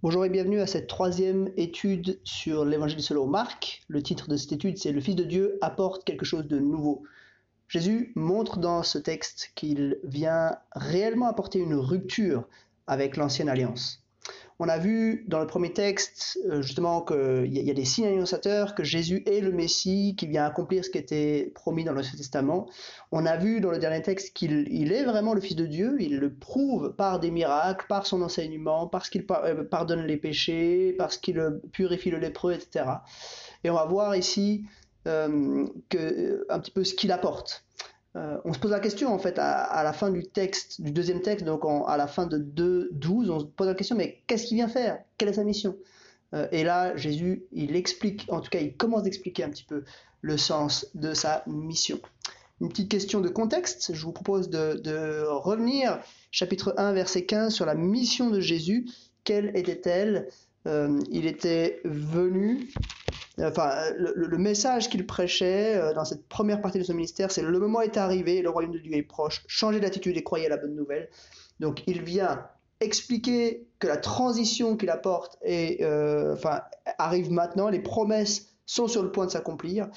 Bonjour et bienvenue à cette troisième étude sur l'évangile selon Marc. Le titre de cette étude, c'est Le Fils de Dieu apporte quelque chose de nouveau. Jésus montre dans ce texte qu'il vient réellement apporter une rupture avec l'ancienne alliance. On a vu dans le premier texte euh, justement qu'il y a des signes annonçateurs, que Jésus est le Messie qui vient accomplir ce qui était promis dans l'Ancien Testament. On a vu dans le dernier texte qu'il est vraiment le Fils de Dieu, il le prouve par des miracles, par son enseignement, parce qu'il euh, pardonne les péchés, parce qu'il purifie le lépreux, etc. Et on va voir ici euh, un petit peu ce qu'il apporte. Euh, on se pose la question en fait à, la fin du texte, du deuxième texte, donc à la fin de 2.12, on se pose la question mais qu'est-ce qu'il vient faire? Quelle est sa mission? Euh, Et là, Jésus, il explique, en tout cas, il commence d'expliquer un petit peu le sens de sa mission. Une petite question de contexte, je vous propose de, revenir, chapitre 1, verset 15, sur la mission de Jésus. Quelle était-elle? Euh, Il était venu enfin, le, message qu'il prêchait euh, dans cette première partie de son ministère, c'est le moment est arrivé, le royaume de Dieu est proche, changez d'attitude et croyez à la bonne nouvelle. Donc il vient expliquer que la transition qu'il apporte euh, enfin, arrive maintenant, les promesses sont sur le point de s'accomplir,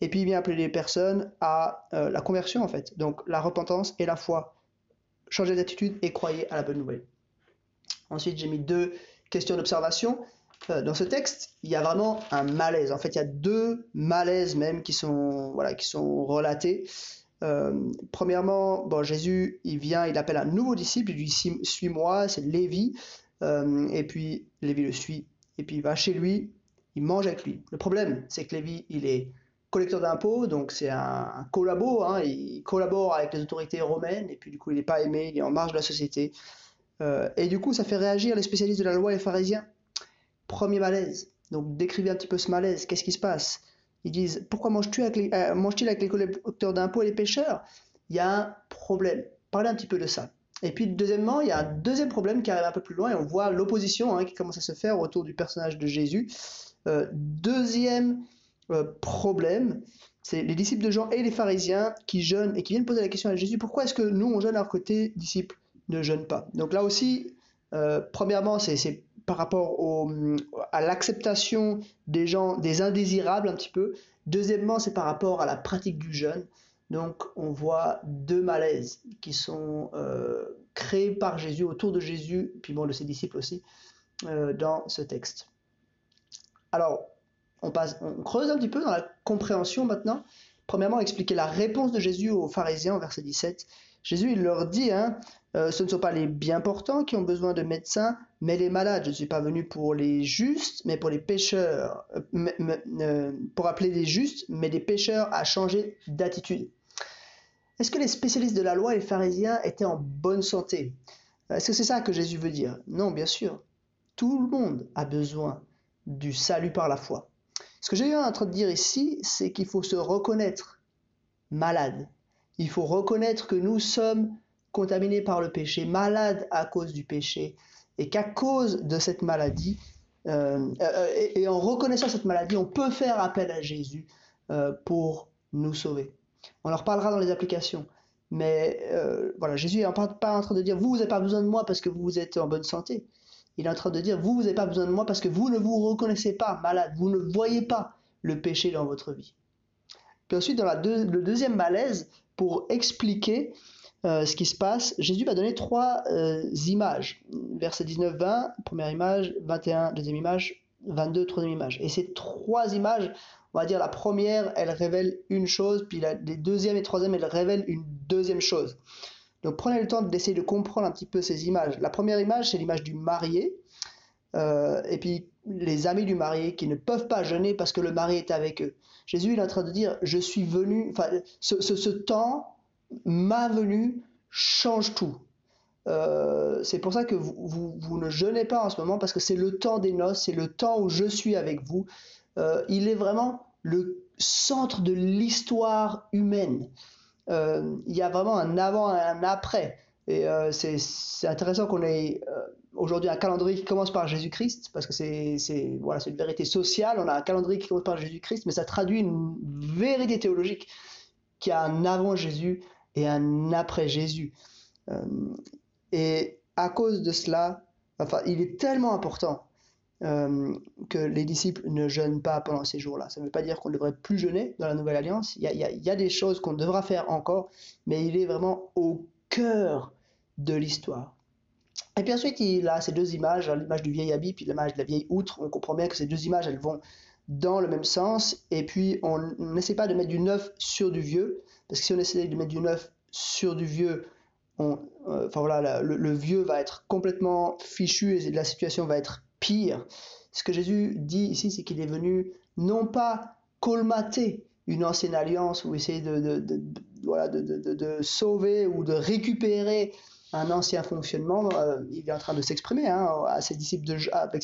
et puis il vient appeler les personnes à euh, la conversion en fait, donc la repentance et la foi. Changez d'attitude et croyez à la bonne nouvelle. Ensuite, j'ai mis deux questions d'observation. Euh, dans ce texte, il y a vraiment un malaise. En fait, il y a deux malaises même qui sont, voilà, qui sont relatés. Euh, premièrement, bon, Jésus, il vient, il appelle un nouveau disciple, il lui dit Suis-moi, c'est Lévi. Euh, et puis, Lévi le suit. Et puis, il va chez lui, il mange avec lui. Le problème, c'est que Lévi, il est collecteur d'impôts, donc c'est un, collabo, hein, il collabore avec les autorités romaines, et puis du coup, il n'est pas aimé, il est en marge de la société. et du coup, ça fait réagir les spécialistes de la loi et les pharisiens Premier malaise. Donc décrivez un petit peu ce malaise. Qu'est-ce qui se passe? Ils disent Pourquoi les, euh, mange-t-il avec les collecteurs d'impôts et les pêcheurs? Il y a un problème. Parlez un petit peu de ça. Et puis deuxièmement, il y a un deuxième problème qui arrive un peu plus loin et on voit l'opposition hein, qui commence à se faire autour du personnage de Jésus. Euh, deuxième euh, problème, c'est les disciples de Jean et les pharisiens qui jeûnent et qui viennent poser la question à Jésus pourquoi est-ce que nous on jeûne alors que tes disciples ne jeûnent pas? Donc là aussi, premièrement, c'est par rapport à l'acceptation des gens, des indésirables un petit peu. Deuxièmement, c'est par rapport à la pratique du jeûne. Donc on voit deux malaises qui sont euh, créés par Jésus, autour de Jésus, puis bon, de ses disciples aussi, euh, dans ce texte. Alors, on, passe, on creuse un petit peu dans la compréhension maintenant. Premièrement, expliquer la réponse de Jésus aux pharisiens au verset 17. Jésus, il leur dit, hein, euh, ce ne sont pas les bien portants qui ont besoin de médecins, mais les malades. Je ne suis pas venu pour les justes, mais pour les pécheurs, euh, euh, pour appeler des justes, mais des pécheurs à changer d'attitude. Est-ce que les spécialistes de la loi et les pharisiens étaient en bonne santé? Est-ce que c'est ça que Jésus veut dire? Non, bien sûr. Tout le monde a besoin du salut par la foi. Ce que j'ai en train de dire ici, c'est qu'il faut se reconnaître malade. Il faut reconnaître que nous sommes contaminé par le péché, malade à cause du péché, et qu'à cause de cette maladie, euh, euh, et, en reconnaissant cette maladie, on peut faire appel à Jésus euh, pour nous sauver. On en reparlera dans les applications. Mais voilà, Jésus n'est pas en train de dire vous, n'avez pas besoin de moi parce que vous êtes en bonne santé. Il est en train de dire vous n'avez pas besoin de moi parce que vous ne vous reconnaissez pas malade, vous ne voyez pas le péché dans votre vie. Puis ensuite, dans le deuxième malaise, pour expliquer euh, ce qui se passe, Jésus va donner trois euh, images. Verset 19, 20, première image, 21, deuxième image, 22, troisième image. Et ces trois images, on va dire la première, elle révèle une chose, puis la les deuxième et troisième, elle révèle une deuxième chose. Donc prenez le temps d'essayer de comprendre un petit peu ces images. La première image, c'est l'image du marié, euh, et puis les amis du marié qui ne peuvent pas jeûner parce que le marié est avec eux. Jésus il est en train de dire, je suis venu, enfin, ce, ce, temps ma venue change tout. Euh, c'est pour ça que vous, ne jeûnez pas en ce moment, parce que c'est le temps des noces, c'est le temps où je suis avec vous. Euh, il est vraiment le centre de l'histoire humaine. Euh, il y a vraiment un avant et un après. Et c'est intéressant qu'on ait aujourd'hui un calendrier qui commence par Jésus-Christ, parce que c'est voilà, une vérité sociale. On a un calendrier qui commence par Jésus-Christ, mais ça traduit une vérité théologique qui a un avant Jésus et un après Jésus. Euh, et à cause de cela, enfin, il est tellement important euh, que les disciples ne jeûnent pas pendant ces jours-là. Ça ne veut pas dire qu'on ne devrait plus jeûner dans la Nouvelle Alliance. Il y a, il y a des choses qu'on devra faire encore, mais il est vraiment au cœur de l'histoire. Et puis ensuite, il a ces deux images, hein, l'image du vieil habit puis l'image de la vieille outre. On comprend bien que ces deux images, elles vont dans le même sens. Et puis, on n'essaie pas de mettre du neuf sur du vieux, parce que si on essaie de mettre du neuf sur du vieux, euh, enfin voilà, le, vieux va être complètement fichu et la situation va être pire. Ce que Jésus dit ici, c'est qu'il est venu non pas colmater une ancienne alliance ou essayer de, de, de, voilà, de, sauver ou de récupérer un ancien fonctionnement. Euh, il est en train de s'exprimer hein, avec ses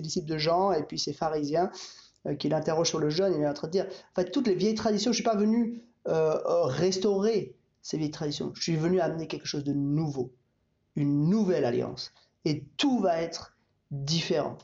disciples de Jean et puis ses pharisiens euh, qui l'interrogent sur le jeûne. Il est en train de dire, en fait, toutes les vieilles traditions, je ne suis pas venu euh, restaurer ces vieilles traditions. Je suis venu amener quelque chose de nouveau, une nouvelle alliance. Et tout va être différent.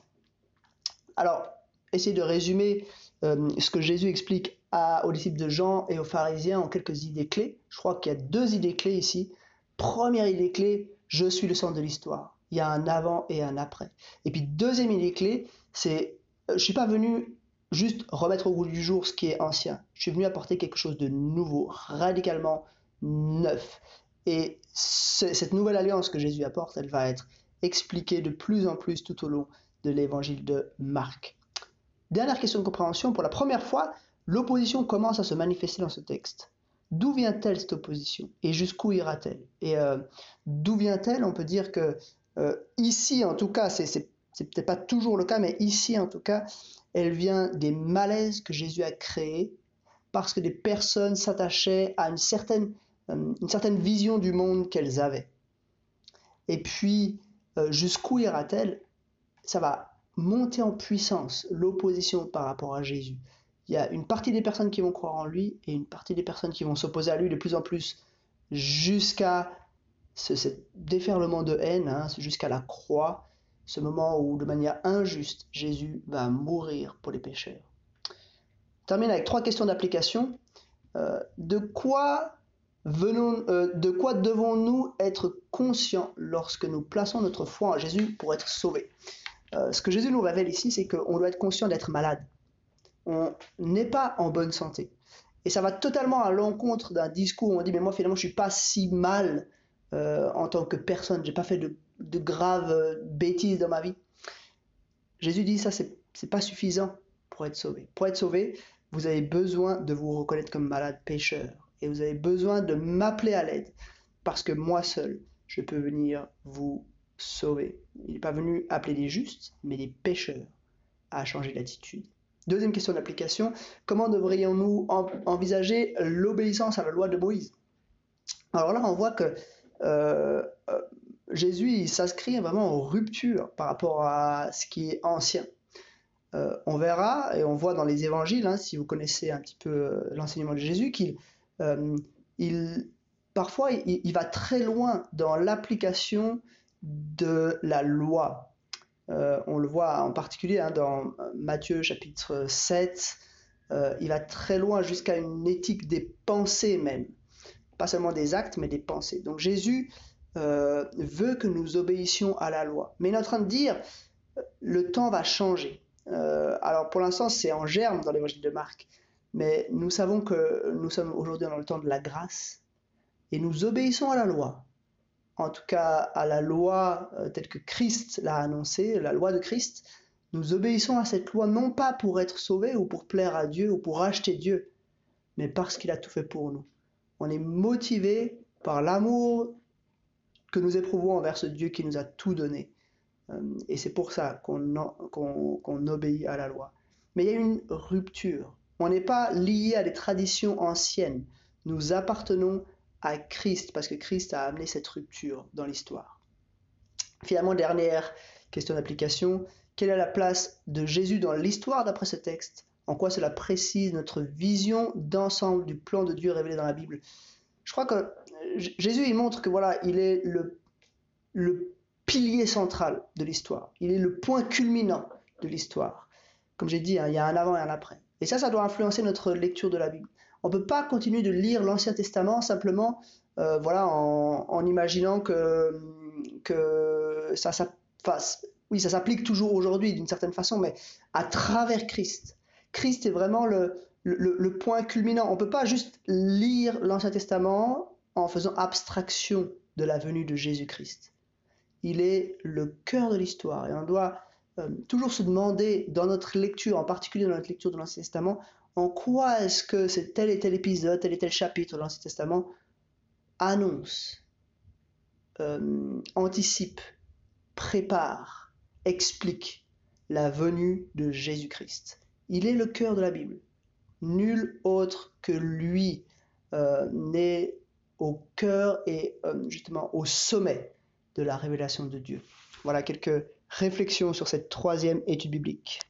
Alors, essayez de résumer euh, ce que Jésus explique aux disciples de Jean et aux pharisiens en quelques idées clés. Je crois qu'il y a deux idées clés ici. Première idée clé, je suis le centre de l'histoire. Il y a un avant et un après. Et puis deuxième idée clé, c'est euh, je suis pas venu juste remettre au goût du jour ce qui est ancien. Je suis venu apporter quelque chose de nouveau, radicalement neuf. Et cette nouvelle alliance que Jésus apporte, elle va être expliquée de plus en plus tout au long de l'évangile de Marc. Dernière question de compréhension, pour la première fois, l'opposition commence à se manifester dans ce texte. D'où vient-elle cette opposition? Et jusqu'où ira-t-elle? Et euh, d'où vient-elle? On peut dire que euh, ici, en tout cas, c'est, c'est, peut-être pas toujours le cas, mais ici, en tout cas, elle vient des malaises que Jésus a créés parce que des personnes s'attachaient à une certaine, euh, une certaine vision du monde qu'elles avaient. Et puis, jusqu'où ira-t-elle? Ça va monter en puissance l'opposition par rapport à Jésus. Il y a une partie des personnes qui vont croire en lui et une partie des personnes qui vont s'opposer à lui de plus en plus jusqu'à ce, déferlement de haine, hein, jusqu'à la croix, ce moment où de manière injuste Jésus va mourir pour les pécheurs. Je termine avec trois questions d'application. Euh, de quoi euh, de quoi devons-nous être conscients lorsque nous plaçons notre foi en Jésus pour être sauvés? Euh, ce que Jésus nous révèle ici, c'est qu'on doit être conscient d'être malade. On n'est pas en bonne santé. Et ça va totalement à l'encontre d'un discours où on dit mais moi finalement je suis pas si mal euh, en tant que personne, j'ai pas fait de, graves euh, bêtises dans ma vie. Jésus dit ça c'est pas suffisant pour être sauvé. Pour être sauvé, vous avez besoin de vous reconnaître comme malade pécheur et vous avez besoin de m'appeler à l'aide parce que moi seul je peux venir vous sauver. Il n'est pas venu appeler les justes, mais les pécheurs à changer d'attitude. Deuxième question d'application, comment devrions-nous envisager l'obéissance à la loi de Moïse? Alors là, on voit que euh, euh, Jésus s'inscrit vraiment en rupture par rapport à ce qui est ancien. Euh, on verra, et on voit dans les évangiles, hein, si vous connaissez un petit peu l'enseignement de Jésus, qu'il il, parfois il, va très loin dans l'application de la loi. Euh, on le voit en particulier hein, dans Matthieu chapitre 7, euh, il va très loin jusqu'à une éthique des pensées même. Pas seulement des actes, mais des pensées. Donc Jésus euh, veut que nous obéissions à la loi. Mais il est en train de dire, le temps va changer. alors pour l'instant, c'est en germe dans l'évangile de Marc. Mais nous savons que nous sommes aujourd'hui dans le temps de la grâce. Et nous obéissons à la loi en tout cas à la loi euh, telle que Christ l'a annoncée, la loi de Christ, nous obéissons à cette loi non pas pour être sauvés ou pour plaire à Dieu ou pour racheter Dieu, mais parce qu'il a tout fait pour nous. On est motivé par l'amour que nous éprouvons envers ce Dieu qui nous a tout donné. Euh, et c'est pour ça qu'on obéit à la loi. Mais il y a une rupture. On n'est pas lié à des traditions anciennes. Nous appartenons à Christ, parce que Christ a amené cette rupture dans l'histoire. Finalement, dernière question d'application, quelle est la place de Jésus dans l'histoire d'après ce texte? En quoi cela précise notre vision d'ensemble du plan de Dieu révélé dans la Bible? Je crois que Jésus, il montre que voilà, il est le, pilier central de l'histoire. Il est le point culminant de l'histoire. Comme j'ai dit, hein, il y a un avant et un après. Et ça, ça doit influencer notre lecture de la Bible. On peut pas continuer de lire l'Ancien Testament simplement euh, voilà, en, imaginant que, que ça, ça oui, ça s'applique toujours aujourd'hui d'une certaine façon, mais à travers Christ. Christ est vraiment le, le, point culminant. On ne peut pas juste lire l'Ancien Testament en faisant abstraction de la venue de Jésus-Christ. Il est le cœur de l'histoire et on doit euh, toujours se demander dans notre lecture, en particulier dans notre lecture de l'Ancien Testament, en quoi est-ce que c'est tel et tel épisode, tel et tel chapitre de l'Ancien Testament annonce, euh, anticipe, prépare, explique la venue de Jésus-Christ? Il est le cœur de la Bible. Nul autre que lui euh, n'est au cœur et euh, justement au sommet de la révélation de Dieu. Voilà quelques réflexions sur cette troisième étude biblique.